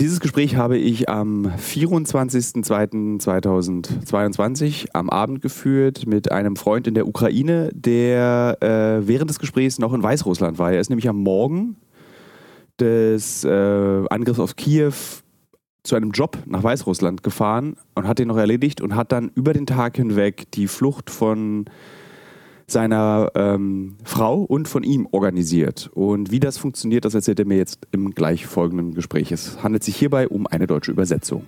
Dieses Gespräch habe ich am 24.02.2022 am Abend geführt mit einem Freund in der Ukraine, der äh, während des Gesprächs noch in Weißrussland war. Er ist nämlich am Morgen des äh, Angriffs auf Kiew zu einem Job nach Weißrussland gefahren und hat den noch erledigt und hat dann über den Tag hinweg die Flucht von seiner ähm, Frau und von ihm organisiert. Und wie das funktioniert, das erzählt er mir jetzt im gleich folgenden Gespräch. Es handelt sich hierbei um eine deutsche Übersetzung.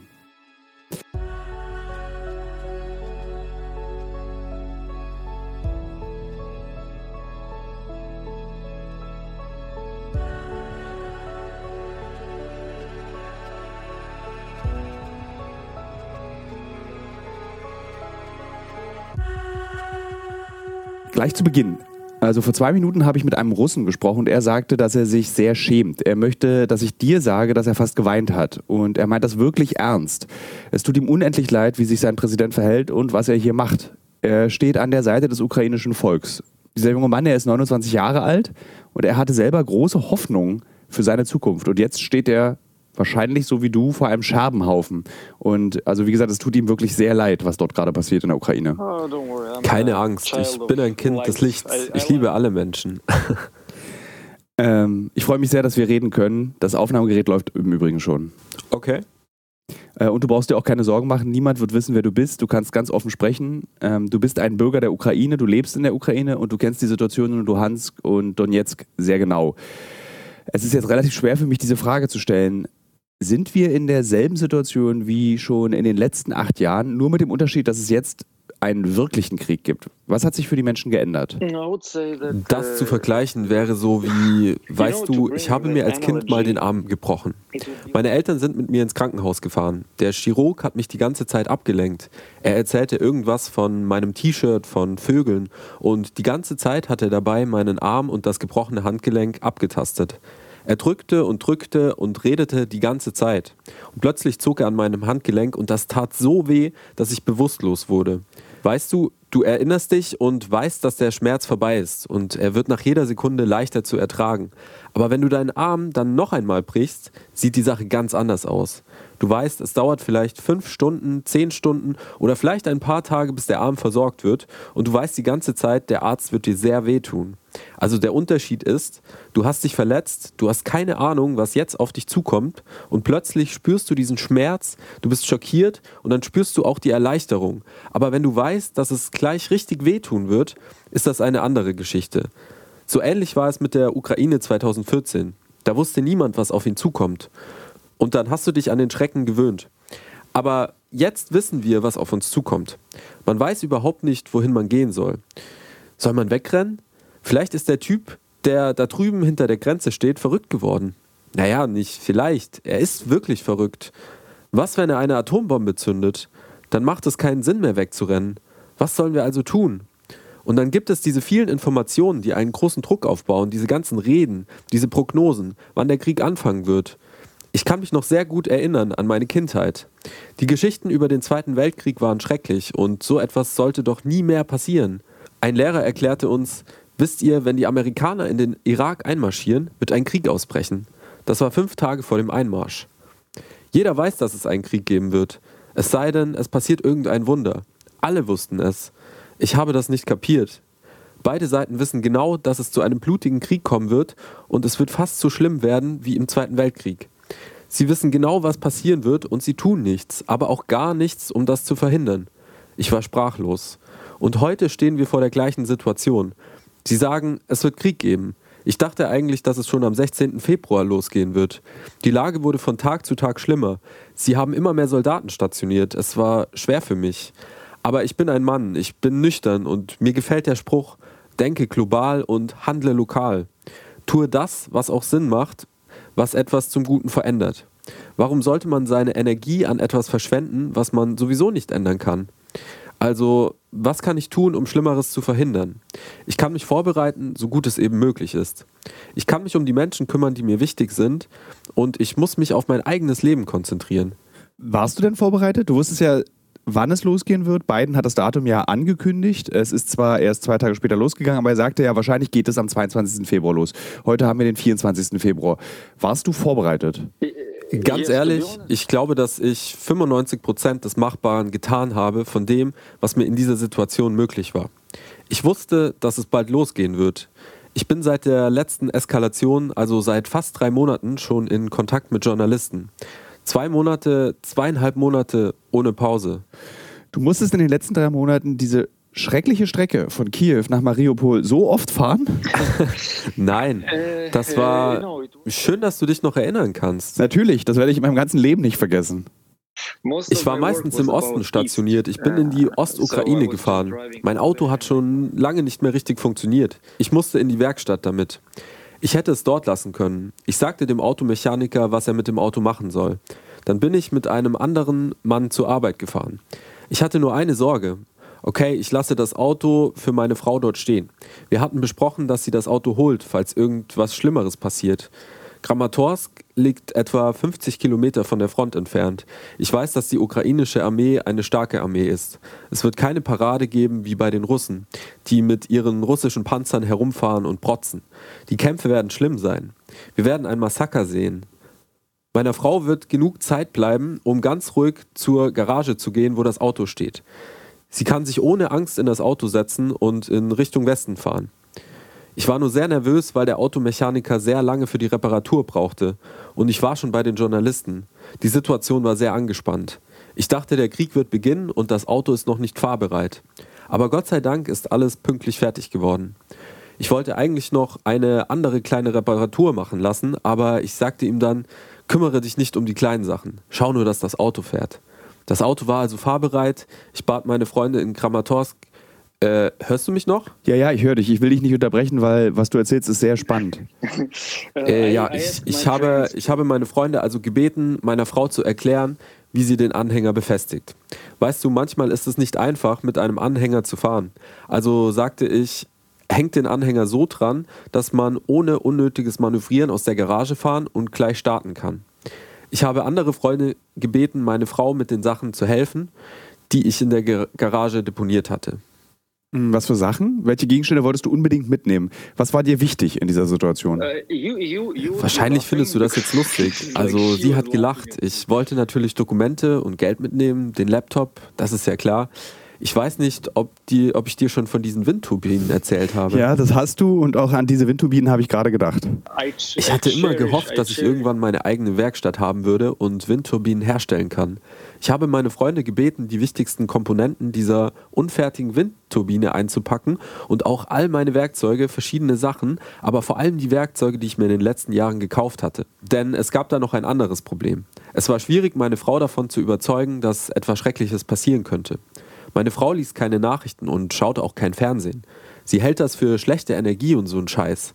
Gleich zu Beginn. Also vor zwei Minuten habe ich mit einem Russen gesprochen und er sagte, dass er sich sehr schämt. Er möchte, dass ich dir sage, dass er fast geweint hat. Und er meint das wirklich ernst. Es tut ihm unendlich leid, wie sich sein Präsident verhält und was er hier macht. Er steht an der Seite des ukrainischen Volks. Dieser junge Mann, er ist 29 Jahre alt und er hatte selber große Hoffnung für seine Zukunft. Und jetzt steht er wahrscheinlich so wie du vor einem Scherbenhaufen. Und also wie gesagt, es tut ihm wirklich sehr leid, was dort gerade passiert in der Ukraine. Oh, Keine Angst, ich bin ein Kind des Lichts. Ich liebe alle Menschen. ähm, ich freue mich sehr, dass wir reden können. Das Aufnahmegerät läuft im Übrigen schon. Okay. Äh, und du brauchst dir auch keine Sorgen machen. Niemand wird wissen, wer du bist. Du kannst ganz offen sprechen. Ähm, du bist ein Bürger der Ukraine, du lebst in der Ukraine und du kennst die Situation in Luhansk und Donetsk sehr genau. Es ist jetzt relativ schwer für mich, diese Frage zu stellen. Sind wir in derselben Situation wie schon in den letzten acht Jahren, nur mit dem Unterschied, dass es jetzt einen wirklichen Krieg gibt. Was hat sich für die Menschen geändert? Das zu vergleichen wäre so wie, weißt du, ich habe mir als Kind mal den Arm gebrochen. Meine Eltern sind mit mir ins Krankenhaus gefahren. Der Chirurg hat mich die ganze Zeit abgelenkt. Er erzählte irgendwas von meinem T-Shirt, von Vögeln und die ganze Zeit hat er dabei meinen Arm und das gebrochene Handgelenk abgetastet. Er drückte und drückte und redete die ganze Zeit. Und plötzlich zog er an meinem Handgelenk und das tat so weh, dass ich bewusstlos wurde. Weißt du, du erinnerst dich und weißt, dass der Schmerz vorbei ist und er wird nach jeder Sekunde leichter zu ertragen. Aber wenn du deinen Arm dann noch einmal brichst, sieht die Sache ganz anders aus. Du weißt, es dauert vielleicht fünf Stunden, zehn Stunden oder vielleicht ein paar Tage, bis der Arm versorgt wird und du weißt die ganze Zeit, der Arzt wird dir sehr wehtun. Also der Unterschied ist, du hast dich verletzt, du hast keine Ahnung, was jetzt auf dich zukommt und plötzlich spürst du diesen Schmerz, du bist schockiert und dann spürst du auch die Erleichterung. Aber wenn du weißt, dass es gleich richtig wehtun wird, ist das eine andere Geschichte. So ähnlich war es mit der Ukraine 2014. Da wusste niemand, was auf ihn zukommt. Und dann hast du dich an den Schrecken gewöhnt. Aber jetzt wissen wir, was auf uns zukommt. Man weiß überhaupt nicht, wohin man gehen soll. Soll man wegrennen? Vielleicht ist der Typ, der da drüben hinter der Grenze steht, verrückt geworden. Naja, nicht vielleicht. Er ist wirklich verrückt. Was, wenn er eine Atombombe zündet? Dann macht es keinen Sinn mehr wegzurennen. Was sollen wir also tun? Und dann gibt es diese vielen Informationen, die einen großen Druck aufbauen, diese ganzen Reden, diese Prognosen, wann der Krieg anfangen wird. Ich kann mich noch sehr gut erinnern an meine Kindheit. Die Geschichten über den Zweiten Weltkrieg waren schrecklich und so etwas sollte doch nie mehr passieren. Ein Lehrer erklärte uns, wisst ihr, wenn die Amerikaner in den Irak einmarschieren, wird ein Krieg ausbrechen. Das war fünf Tage vor dem Einmarsch. Jeder weiß, dass es einen Krieg geben wird. Es sei denn, es passiert irgendein Wunder. Alle wussten es. Ich habe das nicht kapiert. Beide Seiten wissen genau, dass es zu einem blutigen Krieg kommen wird und es wird fast so schlimm werden wie im Zweiten Weltkrieg. Sie wissen genau, was passieren wird und sie tun nichts, aber auch gar nichts, um das zu verhindern. Ich war sprachlos. Und heute stehen wir vor der gleichen Situation. Sie sagen, es wird Krieg geben. Ich dachte eigentlich, dass es schon am 16. Februar losgehen wird. Die Lage wurde von Tag zu Tag schlimmer. Sie haben immer mehr Soldaten stationiert. Es war schwer für mich. Aber ich bin ein Mann, ich bin nüchtern und mir gefällt der Spruch, denke global und handle lokal. Tue das, was auch Sinn macht was etwas zum Guten verändert. Warum sollte man seine Energie an etwas verschwenden, was man sowieso nicht ändern kann? Also, was kann ich tun, um Schlimmeres zu verhindern? Ich kann mich vorbereiten, so gut es eben möglich ist. Ich kann mich um die Menschen kümmern, die mir wichtig sind, und ich muss mich auf mein eigenes Leben konzentrieren. Warst du denn vorbereitet? Du wusstest ja wann es losgehen wird. Biden hat das Datum ja angekündigt. Es ist zwar erst zwei Tage später losgegangen, aber er sagte ja, wahrscheinlich geht es am 22. Februar los. Heute haben wir den 24. Februar. Warst du vorbereitet? Ganz ehrlich, ich glaube, dass ich 95 Prozent des Machbaren getan habe von dem, was mir in dieser Situation möglich war. Ich wusste, dass es bald losgehen wird. Ich bin seit der letzten Eskalation, also seit fast drei Monaten, schon in Kontakt mit Journalisten. Zwei Monate, zweieinhalb Monate ohne Pause. Du musstest in den letzten drei Monaten diese schreckliche Strecke von Kiew nach Mariupol so oft fahren? Nein, das war schön, dass du dich noch erinnern kannst. Natürlich, das werde ich in meinem ganzen Leben nicht vergessen. Ich war meistens im Osten stationiert. Ich bin in die Ostukraine gefahren. Mein Auto hat schon lange nicht mehr richtig funktioniert. Ich musste in die Werkstatt damit. Ich hätte es dort lassen können. Ich sagte dem Automechaniker, was er mit dem Auto machen soll. Dann bin ich mit einem anderen Mann zur Arbeit gefahren. Ich hatte nur eine Sorge okay, ich lasse das Auto für meine Frau dort stehen. Wir hatten besprochen, dass sie das Auto holt, falls irgendwas Schlimmeres passiert. Kramatorsk liegt etwa 50 Kilometer von der Front entfernt. Ich weiß, dass die ukrainische Armee eine starke Armee ist. Es wird keine Parade geben wie bei den Russen, die mit ihren russischen Panzern herumfahren und protzen. Die Kämpfe werden schlimm sein. Wir werden ein Massaker sehen. Meiner Frau wird genug Zeit bleiben, um ganz ruhig zur Garage zu gehen, wo das Auto steht. Sie kann sich ohne Angst in das Auto setzen und in Richtung Westen fahren. Ich war nur sehr nervös, weil der Automechaniker sehr lange für die Reparatur brauchte und ich war schon bei den Journalisten. Die Situation war sehr angespannt. Ich dachte, der Krieg wird beginnen und das Auto ist noch nicht fahrbereit. Aber Gott sei Dank ist alles pünktlich fertig geworden. Ich wollte eigentlich noch eine andere kleine Reparatur machen lassen, aber ich sagte ihm dann, kümmere dich nicht um die kleinen Sachen, schau nur, dass das Auto fährt. Das Auto war also fahrbereit. Ich bat meine Freunde in Kramatorsk. Äh, hörst du mich noch? Ja, ja, ich höre dich. Ich will dich nicht unterbrechen, weil was du erzählst, ist sehr spannend. äh, ja, ich, ich, habe, ich habe meine Freunde also gebeten, meiner Frau zu erklären, wie sie den Anhänger befestigt. Weißt du, manchmal ist es nicht einfach, mit einem Anhänger zu fahren. Also sagte ich, hängt den Anhänger so dran, dass man ohne unnötiges Manövrieren aus der Garage fahren und gleich starten kann. Ich habe andere Freunde gebeten, meine Frau mit den Sachen zu helfen, die ich in der Garage deponiert hatte. Hm, was für Sachen? Welche Gegenstände wolltest du unbedingt mitnehmen? Was war dir wichtig in dieser Situation? Äh, Wahrscheinlich findest du das jetzt lustig. Also sie hat gelacht. Ich wollte natürlich Dokumente und Geld mitnehmen, den Laptop, das ist ja klar. Ich weiß nicht, ob, die, ob ich dir schon von diesen Windturbinen erzählt habe. Ja, das hast du und auch an diese Windturbinen habe ich gerade gedacht. Ich hatte immer gehofft, dass ich irgendwann meine eigene Werkstatt haben würde und Windturbinen herstellen kann. Ich habe meine Freunde gebeten, die wichtigsten Komponenten dieser unfertigen Windturbine einzupacken und auch all meine Werkzeuge, verschiedene Sachen, aber vor allem die Werkzeuge, die ich mir in den letzten Jahren gekauft hatte. Denn es gab da noch ein anderes Problem. Es war schwierig, meine Frau davon zu überzeugen, dass etwas Schreckliches passieren könnte. Meine Frau liest keine Nachrichten und schaut auch kein Fernsehen. Sie hält das für schlechte Energie und so ein Scheiß.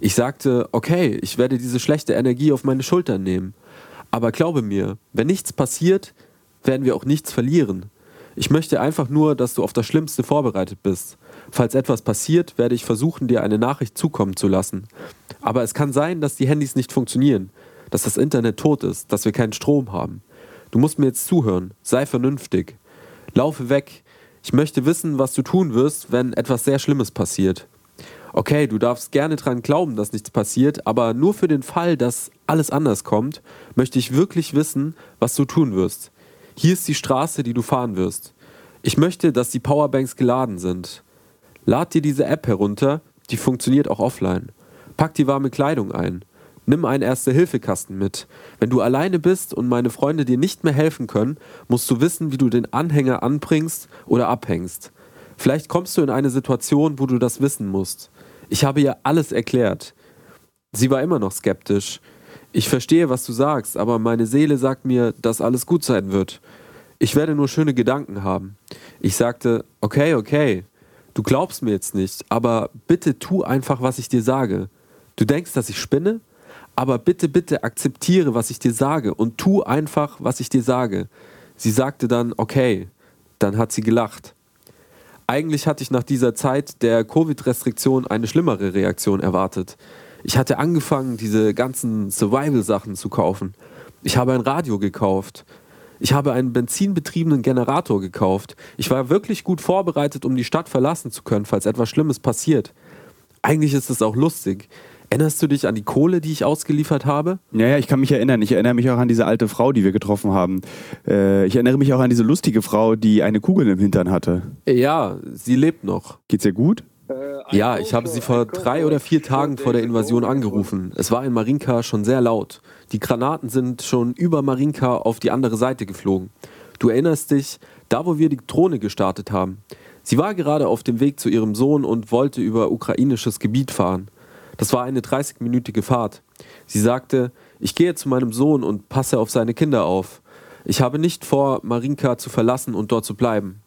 Ich sagte, okay, ich werde diese schlechte Energie auf meine Schultern nehmen. Aber glaube mir, wenn nichts passiert, werden wir auch nichts verlieren. Ich möchte einfach nur, dass du auf das Schlimmste vorbereitet bist. Falls etwas passiert, werde ich versuchen, dir eine Nachricht zukommen zu lassen. Aber es kann sein, dass die Handys nicht funktionieren, dass das Internet tot ist, dass wir keinen Strom haben. Du musst mir jetzt zuhören, sei vernünftig. Laufe weg. Ich möchte wissen, was du tun wirst, wenn etwas sehr Schlimmes passiert. Okay, du darfst gerne dran glauben, dass nichts passiert, aber nur für den Fall, dass alles anders kommt, möchte ich wirklich wissen, was du tun wirst. Hier ist die Straße, die du fahren wirst. Ich möchte, dass die Powerbanks geladen sind. Lad dir diese App herunter, die funktioniert auch offline. Pack die warme Kleidung ein. Nimm einen Erste-Hilfe-Kasten mit. Wenn du alleine bist und meine Freunde dir nicht mehr helfen können, musst du wissen, wie du den Anhänger anbringst oder abhängst. Vielleicht kommst du in eine Situation, wo du das wissen musst. Ich habe ihr alles erklärt. Sie war immer noch skeptisch. Ich verstehe, was du sagst, aber meine Seele sagt mir, dass alles gut sein wird. Ich werde nur schöne Gedanken haben. Ich sagte, okay, okay, du glaubst mir jetzt nicht, aber bitte tu einfach, was ich dir sage. Du denkst, dass ich spinne? aber bitte, bitte akzeptiere, was ich dir sage und tu einfach, was ich dir sage. Sie sagte dann, okay, dann hat sie gelacht. Eigentlich hatte ich nach dieser Zeit der Covid-Restriktion eine schlimmere Reaktion erwartet. Ich hatte angefangen, diese ganzen Survival-Sachen zu kaufen. Ich habe ein Radio gekauft. Ich habe einen benzinbetriebenen Generator gekauft. Ich war wirklich gut vorbereitet, um die Stadt verlassen zu können, falls etwas Schlimmes passiert. Eigentlich ist es auch lustig. Erinnerst du dich an die Kohle, die ich ausgeliefert habe? Ja, ja, ich kann mich erinnern. Ich erinnere mich auch an diese alte Frau, die wir getroffen haben. Äh, ich erinnere mich auch an diese lustige Frau, die eine Kugel im Hintern hatte. Ja, sie lebt noch. Geht's ihr gut? Ja, ich habe sie vor drei oder vier Tagen vor der Invasion angerufen. Es war in Marinka schon sehr laut. Die Granaten sind schon über Marinka auf die andere Seite geflogen. Du erinnerst dich, da wo wir die Drohne gestartet haben. Sie war gerade auf dem Weg zu ihrem Sohn und wollte über ukrainisches Gebiet fahren. Das war eine 30-minütige Fahrt. Sie sagte, ich gehe zu meinem Sohn und passe auf seine Kinder auf. Ich habe nicht vor, Marinka zu verlassen und dort zu bleiben.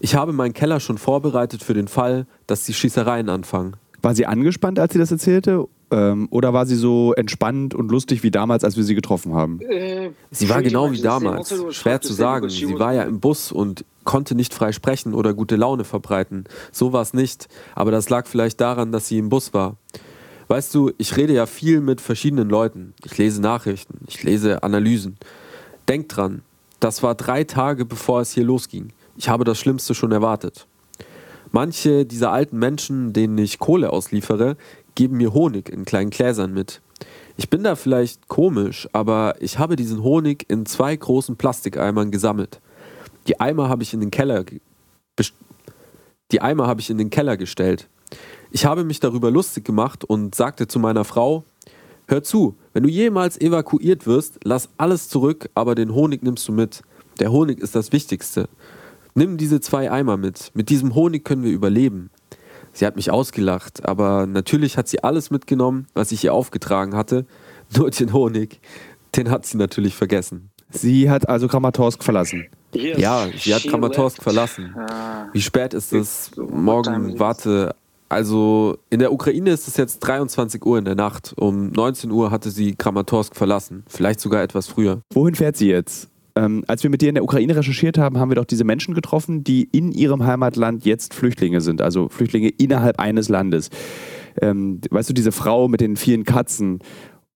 Ich habe meinen Keller schon vorbereitet für den Fall, dass die Schießereien anfangen. War sie angespannt, als sie das erzählte? Ähm, oder war sie so entspannt und lustig wie damals, als wir sie getroffen haben? Sie war genau wie damals. Schwer zu sagen. Sie war ja im Bus und konnte nicht frei sprechen oder gute Laune verbreiten. So war es nicht. Aber das lag vielleicht daran, dass sie im Bus war. Weißt du, ich rede ja viel mit verschiedenen Leuten. Ich lese Nachrichten, ich lese Analysen. Denk dran, das war drei Tage bevor es hier losging. Ich habe das Schlimmste schon erwartet. Manche dieser alten Menschen, denen ich Kohle ausliefere, geben mir Honig in kleinen Gläsern mit. Ich bin da vielleicht komisch, aber ich habe diesen Honig in zwei großen Plastikeimern gesammelt. Die Eimer habe ich in den Keller die Eimer habe ich in den Keller gestellt. Ich habe mich darüber lustig gemacht und sagte zu meiner Frau, hör zu, wenn du jemals evakuiert wirst, lass alles zurück, aber den Honig nimmst du mit. Der Honig ist das Wichtigste. Nimm diese zwei Eimer mit. Mit diesem Honig können wir überleben. Sie hat mich ausgelacht, aber natürlich hat sie alles mitgenommen, was ich ihr aufgetragen hatte. Nur den Honig, den hat sie natürlich vergessen. Sie hat also Kramatorsk verlassen. Ja, sie hat Kramatorsk verlassen. Ah. Wie spät ist es? Morgen, warte, also in der Ukraine ist es jetzt 23 Uhr in der Nacht. Um 19 Uhr hatte sie Kramatorsk verlassen. Vielleicht sogar etwas früher. Wohin fährt sie jetzt? Ähm, als wir mit dir in der Ukraine recherchiert haben, haben wir doch diese Menschen getroffen, die in ihrem Heimatland jetzt Flüchtlinge sind. Also Flüchtlinge innerhalb eines Landes. Ähm, weißt du, diese Frau mit den vielen Katzen.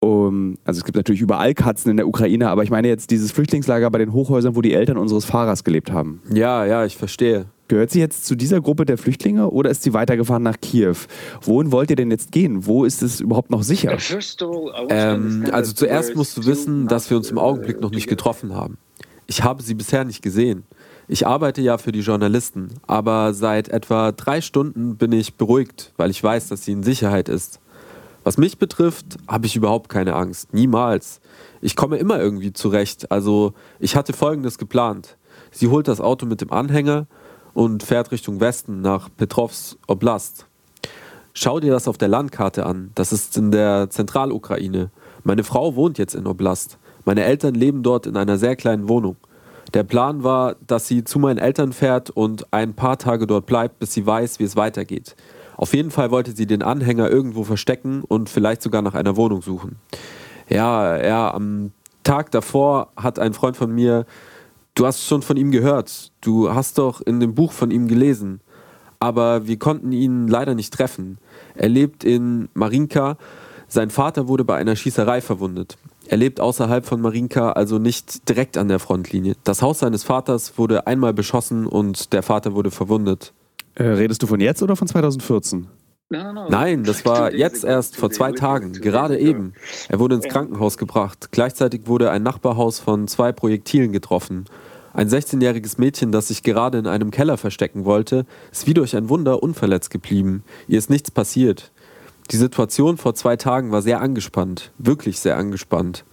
Um, also es gibt natürlich überall Katzen in der Ukraine, aber ich meine jetzt dieses Flüchtlingslager bei den Hochhäusern, wo die Eltern unseres Fahrers gelebt haben. Ja, ja, ich verstehe. Gehört sie jetzt zu dieser Gruppe der Flüchtlinge oder ist sie weitergefahren nach Kiew? Wohin wollt ihr denn jetzt gehen? Wo ist es überhaupt noch sicher? Ähm, also zuerst musst du wissen, dass wir uns im Augenblick noch nicht getroffen haben. Ich habe sie bisher nicht gesehen. Ich arbeite ja für die Journalisten, aber seit etwa drei Stunden bin ich beruhigt, weil ich weiß, dass sie in Sicherheit ist. Was mich betrifft, habe ich überhaupt keine Angst. Niemals. Ich komme immer irgendwie zurecht. Also ich hatte Folgendes geplant. Sie holt das Auto mit dem Anhänger und fährt Richtung Westen nach Petrovs Oblast. Schau dir das auf der Landkarte an. Das ist in der Zentralukraine. Meine Frau wohnt jetzt in Oblast. Meine Eltern leben dort in einer sehr kleinen Wohnung. Der Plan war, dass sie zu meinen Eltern fährt und ein paar Tage dort bleibt, bis sie weiß, wie es weitergeht. Auf jeden Fall wollte sie den Anhänger irgendwo verstecken und vielleicht sogar nach einer Wohnung suchen. Ja, ja, am Tag davor hat ein Freund von mir Du hast schon von ihm gehört. Du hast doch in dem Buch von ihm gelesen. Aber wir konnten ihn leider nicht treffen. Er lebt in Marinka. Sein Vater wurde bei einer Schießerei verwundet. Er lebt außerhalb von Marinka, also nicht direkt an der Frontlinie. Das Haus seines Vaters wurde einmal beschossen und der Vater wurde verwundet. Äh, redest du von jetzt oder von 2014? Nein, das war jetzt erst vor zwei Tagen, gerade eben. Er wurde ins Krankenhaus gebracht. Gleichzeitig wurde ein Nachbarhaus von zwei Projektilen getroffen. Ein 16-jähriges Mädchen, das sich gerade in einem Keller verstecken wollte, ist wie durch ein Wunder unverletzt geblieben. Ihr ist nichts passiert. Die Situation vor zwei Tagen war sehr angespannt, wirklich sehr angespannt.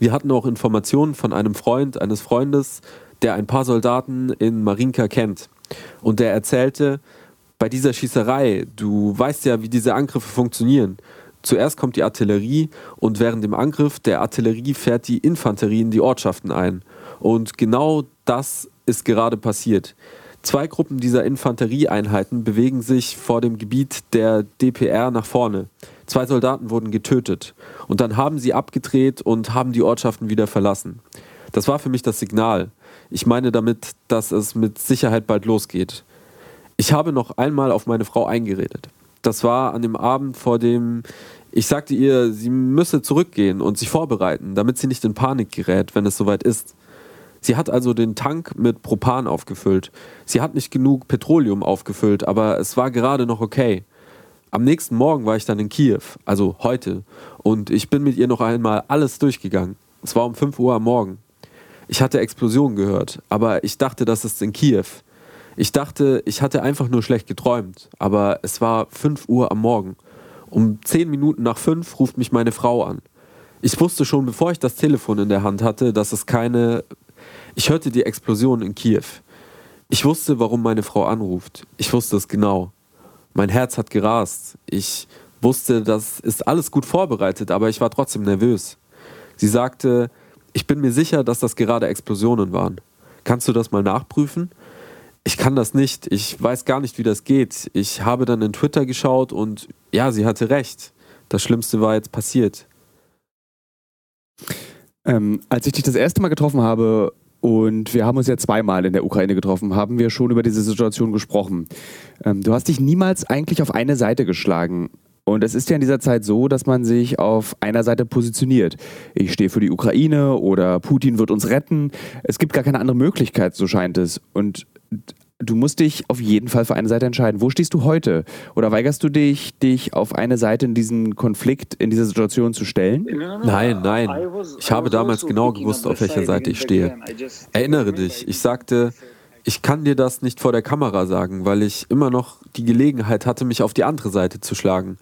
Wir hatten auch Informationen von einem Freund eines Freundes, der ein paar Soldaten in Marinka kennt. Und der erzählte, bei dieser Schießerei, du weißt ja, wie diese Angriffe funktionieren. Zuerst kommt die Artillerie und während dem Angriff der Artillerie fährt die Infanterie in die Ortschaften ein. Und genau das ist gerade passiert. Zwei Gruppen dieser Infanterieeinheiten bewegen sich vor dem Gebiet der DPR nach vorne. Zwei Soldaten wurden getötet und dann haben sie abgedreht und haben die Ortschaften wieder verlassen. Das war für mich das Signal. Ich meine damit, dass es mit Sicherheit bald losgeht. Ich habe noch einmal auf meine Frau eingeredet. Das war an dem Abend vor dem ich sagte ihr, sie müsse zurückgehen und sich vorbereiten, damit sie nicht in Panik gerät, wenn es soweit ist. Sie hat also den Tank mit Propan aufgefüllt. Sie hat nicht genug Petroleum aufgefüllt, aber es war gerade noch okay. Am nächsten Morgen war ich dann in Kiew, also heute, und ich bin mit ihr noch einmal alles durchgegangen. Es war um 5 Uhr am Morgen. Ich hatte Explosionen gehört, aber ich dachte, das ist in Kiew. Ich dachte, ich hatte einfach nur schlecht geträumt, aber es war 5 Uhr am Morgen. Um 10 Minuten nach 5 ruft mich meine Frau an. Ich wusste schon, bevor ich das Telefon in der Hand hatte, dass es keine... Ich hörte die Explosion in Kiew. Ich wusste, warum meine Frau anruft. Ich wusste es genau. Mein Herz hat gerast. Ich wusste, das ist alles gut vorbereitet, aber ich war trotzdem nervös. Sie sagte, ich bin mir sicher, dass das gerade Explosionen waren. Kannst du das mal nachprüfen? Ich kann das nicht. Ich weiß gar nicht, wie das geht. Ich habe dann in Twitter geschaut und ja, sie hatte recht. Das Schlimmste war jetzt passiert. Ähm, als ich dich das erste Mal getroffen habe, und wir haben uns ja zweimal in der Ukraine getroffen, haben wir schon über diese Situation gesprochen. Ähm, du hast dich niemals eigentlich auf eine Seite geschlagen. Und es ist ja in dieser Zeit so, dass man sich auf einer Seite positioniert. Ich stehe für die Ukraine oder Putin wird uns retten. Es gibt gar keine andere Möglichkeit, so scheint es. Und du musst dich auf jeden Fall für eine Seite entscheiden. Wo stehst du heute? Oder weigerst du dich, dich auf eine Seite in diesen Konflikt, in dieser Situation zu stellen? Nein, nein. Ich habe damals genau gewusst, auf welcher Seite ich stehe. Erinnere dich, ich sagte, ich kann dir das nicht vor der Kamera sagen, weil ich immer noch die Gelegenheit hatte, mich auf die andere Seite zu schlagen.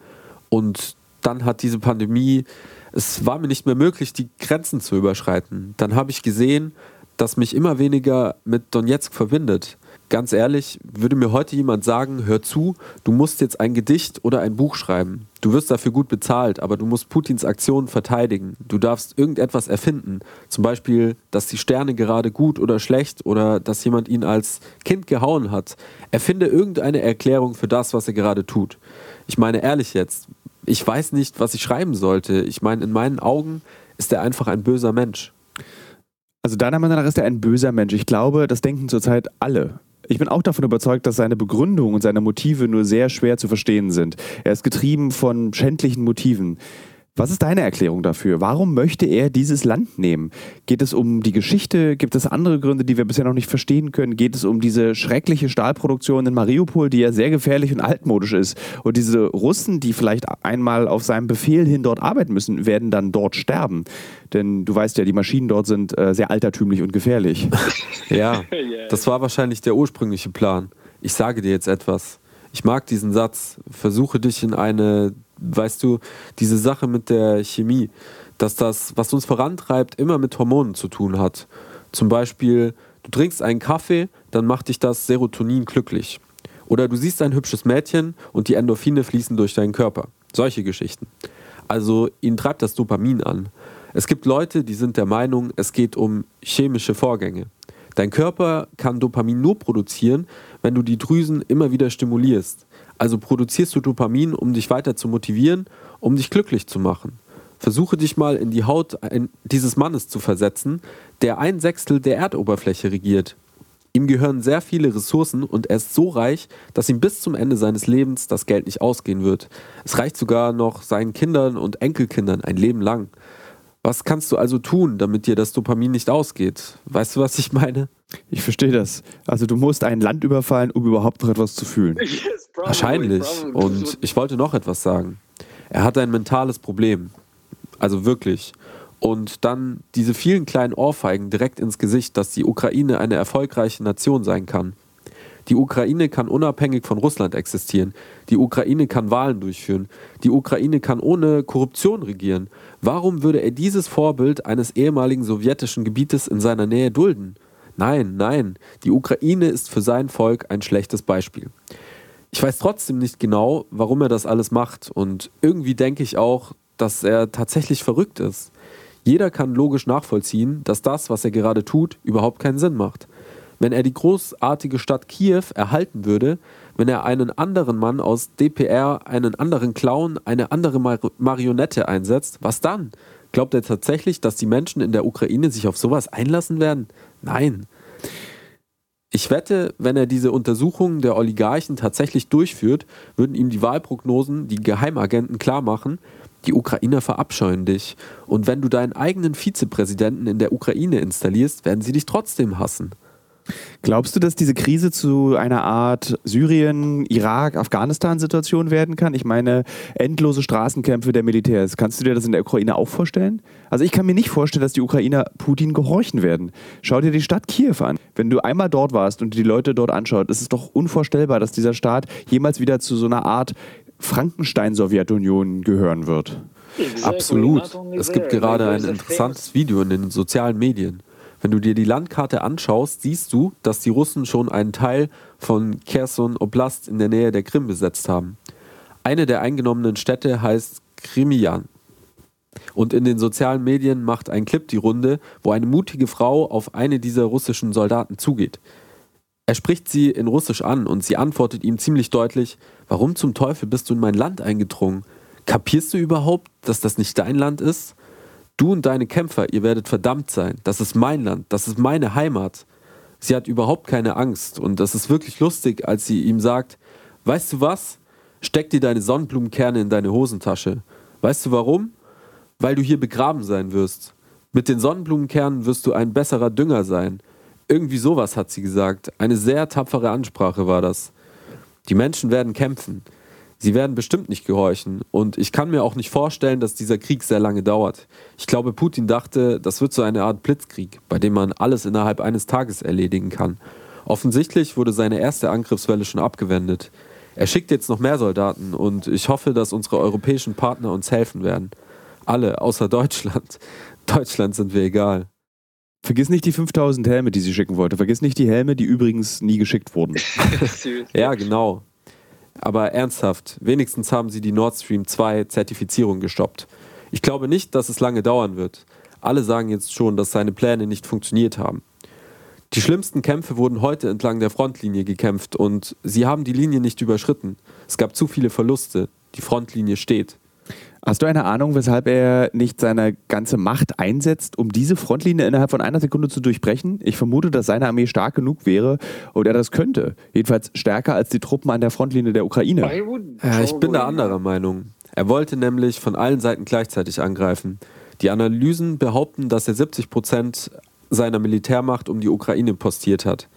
Und dann hat diese Pandemie, es war mir nicht mehr möglich, die Grenzen zu überschreiten. Dann habe ich gesehen, dass mich immer weniger mit Donetsk verbindet ganz ehrlich, würde mir heute jemand sagen, hör zu, du musst jetzt ein Gedicht oder ein Buch schreiben. Du wirst dafür gut bezahlt, aber du musst Putins Aktionen verteidigen. Du darfst irgendetwas erfinden. Zum Beispiel, dass die Sterne gerade gut oder schlecht oder dass jemand ihn als Kind gehauen hat. Erfinde irgendeine Erklärung für das, was er gerade tut. Ich meine ehrlich jetzt, ich weiß nicht, was ich schreiben sollte. Ich meine, in meinen Augen ist er einfach ein böser Mensch. Also deiner Meinung nach ist er ein böser Mensch. Ich glaube, das denken zurzeit alle. Ich bin auch davon überzeugt, dass seine Begründung und seine Motive nur sehr schwer zu verstehen sind. Er ist getrieben von schändlichen Motiven. Was ist deine Erklärung dafür? Warum möchte er dieses Land nehmen? Geht es um die Geschichte? Gibt es andere Gründe, die wir bisher noch nicht verstehen können? Geht es um diese schreckliche Stahlproduktion in Mariupol, die ja sehr gefährlich und altmodisch ist? Und diese Russen, die vielleicht einmal auf seinem Befehl hin dort arbeiten müssen, werden dann dort sterben. Denn du weißt ja, die Maschinen dort sind äh, sehr altertümlich und gefährlich. ja, das war wahrscheinlich der ursprüngliche Plan. Ich sage dir jetzt etwas. Ich mag diesen Satz. Versuche dich in eine weißt du, diese Sache mit der Chemie, dass das, was uns vorantreibt, immer mit Hormonen zu tun hat. Zum Beispiel, du trinkst einen Kaffee, dann macht dich das Serotonin glücklich. Oder du siehst ein hübsches Mädchen und die Endorphine fließen durch deinen Körper. Solche Geschichten. Also ihn treibt das Dopamin an. Es gibt Leute, die sind der Meinung, es geht um chemische Vorgänge. Dein Körper kann Dopamin nur produzieren, wenn du die Drüsen immer wieder stimulierst. Also produzierst du Dopamin, um dich weiter zu motivieren, um dich glücklich zu machen. Versuche dich mal in die Haut dieses Mannes zu versetzen, der ein Sechstel der Erdoberfläche regiert. Ihm gehören sehr viele Ressourcen und er ist so reich, dass ihm bis zum Ende seines Lebens das Geld nicht ausgehen wird. Es reicht sogar noch seinen Kindern und Enkelkindern ein Leben lang. Was kannst du also tun, damit dir das Dopamin nicht ausgeht? Weißt du, was ich meine? Ich verstehe das. Also du musst ein Land überfallen, um überhaupt noch etwas zu fühlen. Wahrscheinlich. Und ich wollte noch etwas sagen. Er hat ein mentales Problem. Also wirklich. Und dann diese vielen kleinen Ohrfeigen direkt ins Gesicht, dass die Ukraine eine erfolgreiche Nation sein kann. Die Ukraine kann unabhängig von Russland existieren. Die Ukraine kann Wahlen durchführen. Die Ukraine kann ohne Korruption regieren. Warum würde er dieses Vorbild eines ehemaligen sowjetischen Gebietes in seiner Nähe dulden? Nein, nein, die Ukraine ist für sein Volk ein schlechtes Beispiel. Ich weiß trotzdem nicht genau, warum er das alles macht und irgendwie denke ich auch, dass er tatsächlich verrückt ist. Jeder kann logisch nachvollziehen, dass das, was er gerade tut, überhaupt keinen Sinn macht. Wenn er die großartige Stadt Kiew erhalten würde, wenn er einen anderen Mann aus DPR, einen anderen Clown, eine andere Mar Marionette einsetzt, was dann? Glaubt er tatsächlich, dass die Menschen in der Ukraine sich auf sowas einlassen werden? Nein. Ich wette, wenn er diese Untersuchungen der Oligarchen tatsächlich durchführt, würden ihm die Wahlprognosen, die Geheimagenten klarmachen, die Ukrainer verabscheuen dich. Und wenn du deinen eigenen Vizepräsidenten in der Ukraine installierst, werden sie dich trotzdem hassen. Glaubst du, dass diese Krise zu einer Art Syrien, Irak, Afghanistan-Situation werden kann? Ich meine, endlose Straßenkämpfe der Militärs. Kannst du dir das in der Ukraine auch vorstellen? Also ich kann mir nicht vorstellen, dass die Ukrainer Putin gehorchen werden. Schau dir die Stadt Kiew an. Wenn du einmal dort warst und die Leute dort anschaut, ist es doch unvorstellbar, dass dieser Staat jemals wieder zu so einer Art Frankenstein-Sowjetunion gehören wird. Absolut. Es gibt gerade ein interessantes Video in den sozialen Medien. Wenn du dir die Landkarte anschaust, siehst du, dass die Russen schon einen Teil von Kherson Oblast in der Nähe der Krim besetzt haben. Eine der eingenommenen Städte heißt Krimian. Und in den sozialen Medien macht ein Clip die Runde, wo eine mutige Frau auf eine dieser russischen Soldaten zugeht. Er spricht sie in Russisch an und sie antwortet ihm ziemlich deutlich, warum zum Teufel bist du in mein Land eingedrungen? Kapierst du überhaupt, dass das nicht dein Land ist? Du und deine Kämpfer, ihr werdet verdammt sein. Das ist mein Land, das ist meine Heimat. Sie hat überhaupt keine Angst und das ist wirklich lustig, als sie ihm sagt, weißt du was? Steck dir deine Sonnenblumenkerne in deine Hosentasche. Weißt du warum? Weil du hier begraben sein wirst. Mit den Sonnenblumenkernen wirst du ein besserer Dünger sein. Irgendwie sowas hat sie gesagt. Eine sehr tapfere Ansprache war das. Die Menschen werden kämpfen. Sie werden bestimmt nicht gehorchen. Und ich kann mir auch nicht vorstellen, dass dieser Krieg sehr lange dauert. Ich glaube, Putin dachte, das wird so eine Art Blitzkrieg, bei dem man alles innerhalb eines Tages erledigen kann. Offensichtlich wurde seine erste Angriffswelle schon abgewendet. Er schickt jetzt noch mehr Soldaten und ich hoffe, dass unsere europäischen Partner uns helfen werden. Alle, außer Deutschland. Deutschland sind wir egal. Vergiss nicht die 5000 Helme, die sie schicken wollte. Vergiss nicht die Helme, die übrigens nie geschickt wurden. ja, genau. Aber ernsthaft, wenigstens haben sie die Nord Stream 2 Zertifizierung gestoppt. Ich glaube nicht, dass es lange dauern wird. Alle sagen jetzt schon, dass seine Pläne nicht funktioniert haben. Die schlimmsten Kämpfe wurden heute entlang der Frontlinie gekämpft und sie haben die Linie nicht überschritten. Es gab zu viele Verluste. Die Frontlinie steht. Hast du eine Ahnung, weshalb er nicht seine ganze Macht einsetzt, um diese Frontlinie innerhalb von einer Sekunde zu durchbrechen? Ich vermute, dass seine Armee stark genug wäre und er das könnte. Jedenfalls stärker als die Truppen an der Frontlinie der Ukraine. Ja, ich bin da anderer Meinung. Er wollte nämlich von allen Seiten gleichzeitig angreifen. Die Analysen behaupten, dass er 70 Prozent seiner Militärmacht um die Ukraine postiert hat.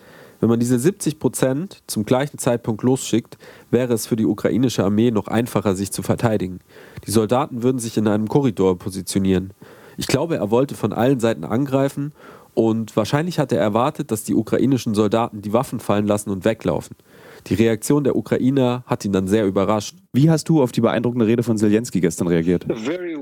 Wenn man diese 70 Prozent zum gleichen Zeitpunkt losschickt, wäre es für die ukrainische Armee noch einfacher, sich zu verteidigen. Die Soldaten würden sich in einem Korridor positionieren. Ich glaube, er wollte von allen Seiten angreifen und wahrscheinlich hat er erwartet, dass die ukrainischen Soldaten die Waffen fallen lassen und weglaufen. Die Reaktion der Ukrainer hat ihn dann sehr überrascht. Wie hast du auf die beeindruckende Rede von Zelensky gestern reagiert?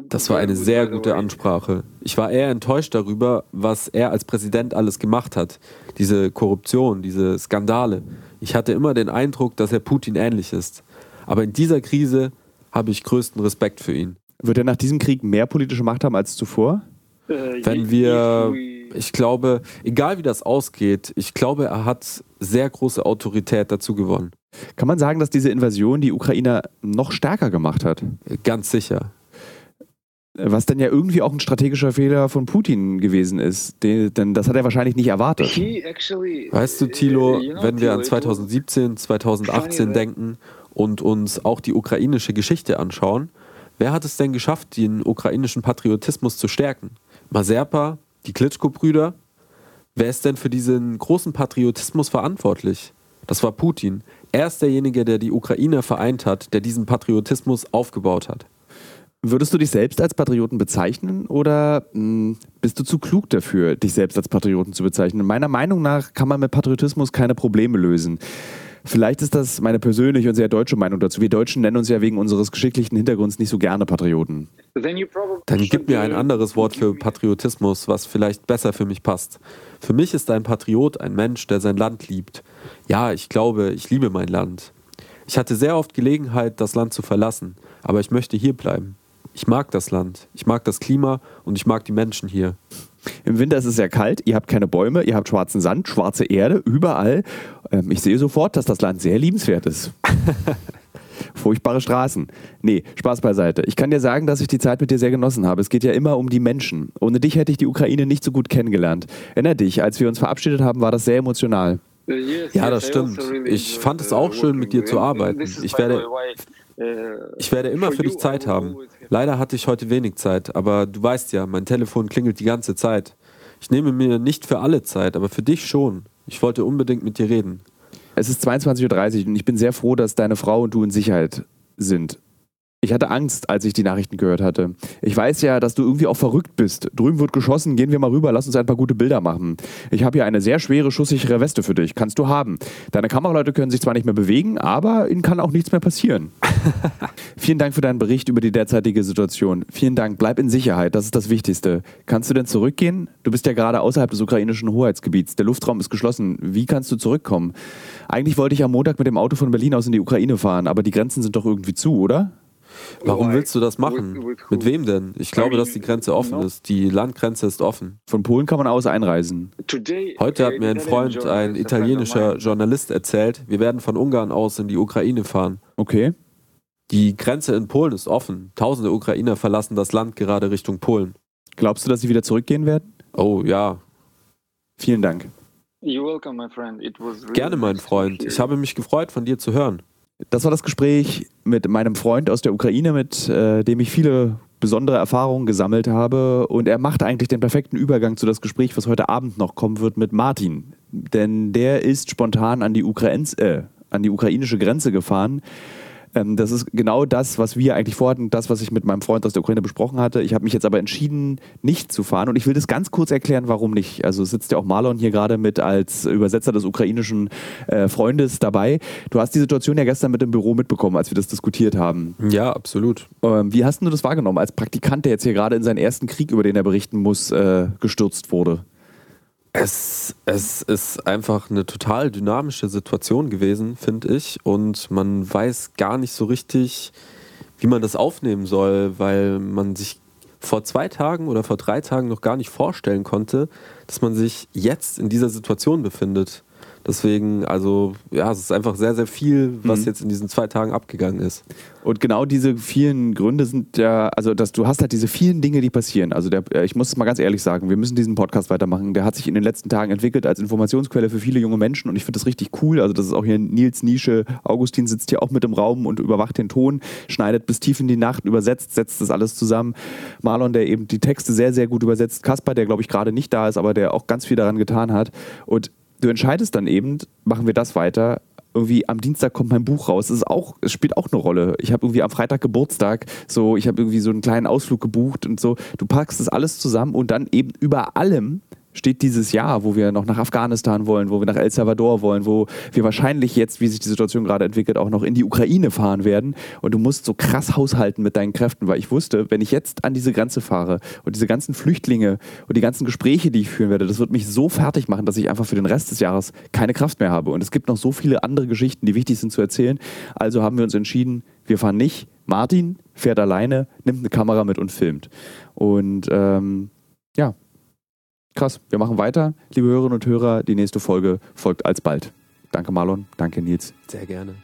Das war eine sehr gute Ansprache. Ich war eher enttäuscht darüber, was er als Präsident alles gemacht hat. Diese Korruption, diese Skandale. Ich hatte immer den Eindruck, dass er Putin ähnlich ist. Aber in dieser Krise habe ich größten Respekt für ihn. Wird er nach diesem Krieg mehr politische Macht haben als zuvor? Äh, Wenn wir ich glaube, egal wie das ausgeht, ich glaube, er hat sehr große Autorität dazu gewonnen. Kann man sagen, dass diese Invasion die Ukrainer noch stärker gemacht hat? Ganz sicher. Was dann ja irgendwie auch ein strategischer Fehler von Putin gewesen ist. denn das hat er wahrscheinlich nicht erwartet. Weißt du, Thilo, wenn wir an 2017, 2018 denken und uns auch die ukrainische Geschichte anschauen, wer hat es denn geschafft, den ukrainischen Patriotismus zu stärken? Mazerpa, die Klitschko-Brüder. Wer ist denn für diesen großen Patriotismus verantwortlich? Das war Putin. Er ist derjenige, der die Ukrainer vereint hat, der diesen Patriotismus aufgebaut hat. Würdest du dich selbst als Patrioten bezeichnen oder mh, hm, bist du zu klug dafür, dich selbst als Patrioten zu bezeichnen? Meiner Meinung nach kann man mit Patriotismus keine Probleme lösen. Vielleicht ist das meine persönliche und sehr deutsche Meinung dazu. Wir Deutschen nennen uns ja wegen unseres geschicklichen Hintergrunds nicht so gerne Patrioten. Dann gib mir ein anderes Wort für Patriotismus, was vielleicht besser für mich passt. Für mich ist ein Patriot ein Mensch, der sein Land liebt. Ja, ich glaube, ich liebe mein Land. Ich hatte sehr oft Gelegenheit, das Land zu verlassen, aber ich möchte hier bleiben. Ich mag das Land, ich mag das Klima und ich mag die Menschen hier. Im Winter ist es sehr kalt, ihr habt keine Bäume, ihr habt schwarzen Sand, schwarze Erde, überall. Ähm, ich sehe sofort, dass das Land sehr liebenswert ist. Furchtbare Straßen. Nee, Spaß beiseite. Ich kann dir sagen, dass ich die Zeit mit dir sehr genossen habe. Es geht ja immer um die Menschen. Ohne dich hätte ich die Ukraine nicht so gut kennengelernt. Erinner dich, als wir uns verabschiedet haben, war das sehr emotional. Ja, das stimmt. Ich fand es auch schön, mit dir zu arbeiten. Ich werde, ich werde immer für dich Zeit haben. Leider hatte ich heute wenig Zeit, aber du weißt ja, mein Telefon klingelt die ganze Zeit. Ich nehme mir nicht für alle Zeit, aber für dich schon. Ich wollte unbedingt mit dir reden. Es ist 22.30 Uhr und ich bin sehr froh, dass deine Frau und du in Sicherheit sind. Ich hatte Angst, als ich die Nachrichten gehört hatte. Ich weiß ja, dass du irgendwie auch verrückt bist. Drüben wird geschossen, gehen wir mal rüber, lass uns ein paar gute Bilder machen. Ich habe hier eine sehr schwere, schusssichere Weste für dich. Kannst du haben. Deine Kameraleute können sich zwar nicht mehr bewegen, aber ihnen kann auch nichts mehr passieren. Vielen Dank für deinen Bericht über die derzeitige Situation. Vielen Dank. Bleib in Sicherheit, das ist das Wichtigste. Kannst du denn zurückgehen? Du bist ja gerade außerhalb des ukrainischen Hoheitsgebiets. Der Luftraum ist geschlossen. Wie kannst du zurückkommen? Eigentlich wollte ich am Montag mit dem Auto von Berlin aus in die Ukraine fahren, aber die Grenzen sind doch irgendwie zu, oder? Warum willst du das machen? Mit wem denn? Ich glaube, dass die Grenze offen ist. Die Landgrenze ist offen. Von Polen kann man aus einreisen. Heute hat mir ein Freund, ein italienischer Journalist, erzählt, wir werden von Ungarn aus in die Ukraine fahren. Okay. Die Grenze in Polen ist offen. Tausende Ukrainer verlassen das Land gerade Richtung Polen. Glaubst du, dass sie wieder zurückgehen werden? Oh ja. Vielen Dank. Gerne, mein Freund. Ich habe mich gefreut, von dir zu hören. Das war das Gespräch mit meinem Freund aus der Ukraine, mit äh, dem ich viele besondere Erfahrungen gesammelt habe. Und er macht eigentlich den perfekten Übergang zu das Gespräch, was heute Abend noch kommen wird mit Martin. Denn der ist spontan an die, Ukrains, äh, an die ukrainische Grenze gefahren ähm, das ist genau das, was wir eigentlich vorhatten, das, was ich mit meinem Freund aus der Ukraine besprochen hatte. Ich habe mich jetzt aber entschieden, nicht zu fahren und ich will das ganz kurz erklären, warum nicht. Also sitzt ja auch Marlon hier gerade mit als Übersetzer des ukrainischen äh, Freundes dabei. Du hast die Situation ja gestern mit dem Büro mitbekommen, als wir das diskutiert haben. Ja, absolut. Ähm, wie hast du das wahrgenommen als Praktikant, der jetzt hier gerade in seinen ersten Krieg, über den er berichten muss, äh, gestürzt wurde? Es, es ist einfach eine total dynamische Situation gewesen, finde ich. Und man weiß gar nicht so richtig, wie man das aufnehmen soll, weil man sich vor zwei Tagen oder vor drei Tagen noch gar nicht vorstellen konnte, dass man sich jetzt in dieser Situation befindet. Deswegen, also ja, es ist einfach sehr, sehr viel, was mhm. jetzt in diesen zwei Tagen abgegangen ist. Und genau diese vielen Gründe sind ja, also dass du hast halt diese vielen Dinge, die passieren. Also der, ich muss es mal ganz ehrlich sagen, wir müssen diesen Podcast weitermachen. Der hat sich in den letzten Tagen entwickelt als Informationsquelle für viele junge Menschen und ich finde das richtig cool. Also das ist auch hier Nils Nische, Augustin sitzt hier auch mit im Raum und überwacht den Ton, schneidet bis tief in die Nacht, übersetzt, setzt das alles zusammen. Marlon, der eben die Texte sehr, sehr gut übersetzt. Kaspar, der glaube ich gerade nicht da ist, aber der auch ganz viel daran getan hat. Und du entscheidest dann eben, machen wir das weiter. Irgendwie am Dienstag kommt mein Buch raus. Es auch, es spielt auch eine Rolle. Ich habe irgendwie am Freitag Geburtstag, so ich habe irgendwie so einen kleinen Ausflug gebucht und so. Du packst das alles zusammen und dann eben über allem steht dieses Jahr, wo wir noch nach Afghanistan wollen, wo wir nach El Salvador wollen, wo wir wahrscheinlich jetzt, wie sich die Situation gerade entwickelt, auch noch in die Ukraine fahren werden. Und du musst so krass haushalten mit deinen Kräften, weil ich wusste, wenn ich jetzt an diese Grenze fahre und diese ganzen Flüchtlinge und die ganzen Gespräche, die ich führen werde, das wird mich so fertig machen, dass ich einfach für den Rest des Jahres keine Kraft mehr habe. Und es gibt noch so viele andere Geschichten, die wichtig sind zu erzählen. Also haben wir uns entschieden, wir fahren nicht. Martin fährt alleine, nimmt eine Kamera mit und filmt. Und ähm, ja, Krass, wir machen weiter. Liebe Hörerinnen und Hörer, die nächste Folge folgt alsbald. Danke Marlon, danke Nils. Sehr gerne.